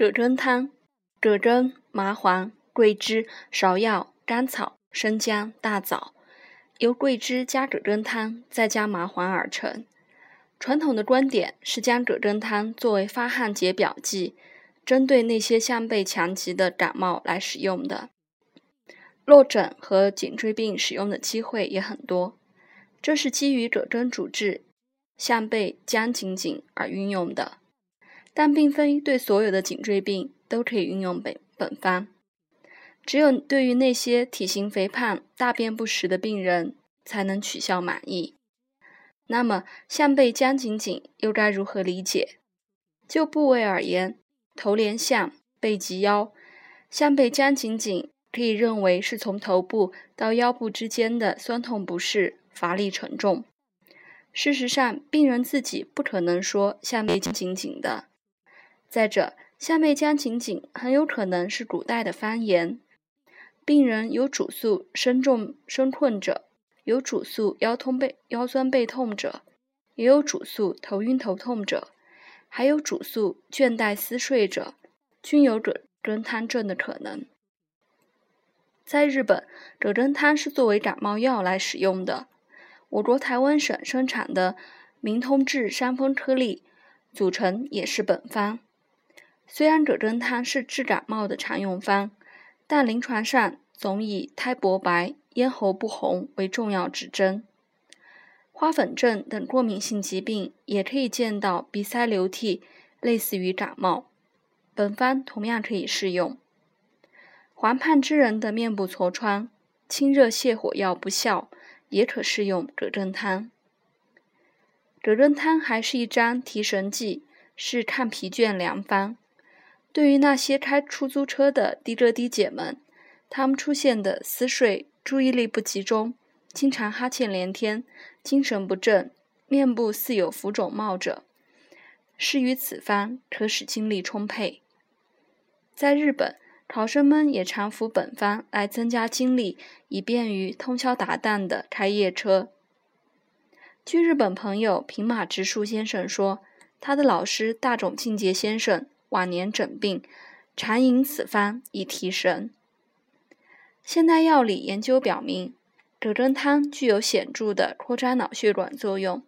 葛根汤，葛根、麻黄、桂枝、芍药、甘草、生姜、大枣，由桂枝加葛根汤，再加麻黄而成。传统的观点是将葛根汤作为发汗解表剂，针对那些项背强疾的感冒来使用的。落枕和颈椎病使用的机会也很多，这是基于葛根主治项背僵紧紧而运用的。但并非对所有的颈椎病都可以运用本本方，只有对于那些体型肥胖、大便不实的病人才能取效满意。那么，项背僵紧紧又该如何理解？就部位而言，头连项，背及腰，项背僵紧紧可以认为是从头部到腰部之间的酸痛不适、乏力沉重。事实上，病人自己不可能说项背僵紧紧的。再者，下面将情景很有可能是古代的方言。病人有主诉身重身困者，有主诉腰痛背腰酸背痛者，也有主诉头晕头痛者，还有主诉倦怠思睡者，均有葛根汤症的可能。在日本，葛根汤是作为感冒药来使用的。我国台湾省生产的明通治伤风颗粒组成也是本方。虽然葛根汤是治感冒的常用方，但临床上总以苔薄白、咽喉不红为重要指征。花粉症等过敏性疾病也可以见到鼻塞流涕，类似于感冒，本方同样可以适用。黄胖之人的面部痤疮，清热泻火药不效，也可适用葛根汤。葛根汤还是一张提神剂，是抗疲倦良方。对于那些开出租车的的哥的姐们，他们出现的思睡、注意力不集中、经常哈欠连天、精神不振、面部似有浮肿冒者，施于此方可使精力充沛。在日本，考生们也常服本方来增加精力，以便于通宵达旦的开夜车。据日本朋友平马直树先生说，他的老师大冢敬节先生。晚年诊病，常饮此方以提神。现代药理研究表明，葛根汤具有显著的扩张脑血管作用，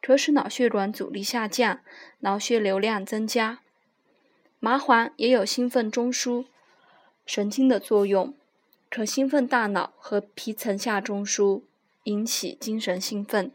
可使脑血管阻力下降，脑血流量增加。麻黄也有兴奋中枢神经的作用，可兴奋大脑和皮层下中枢，引起精神兴奋。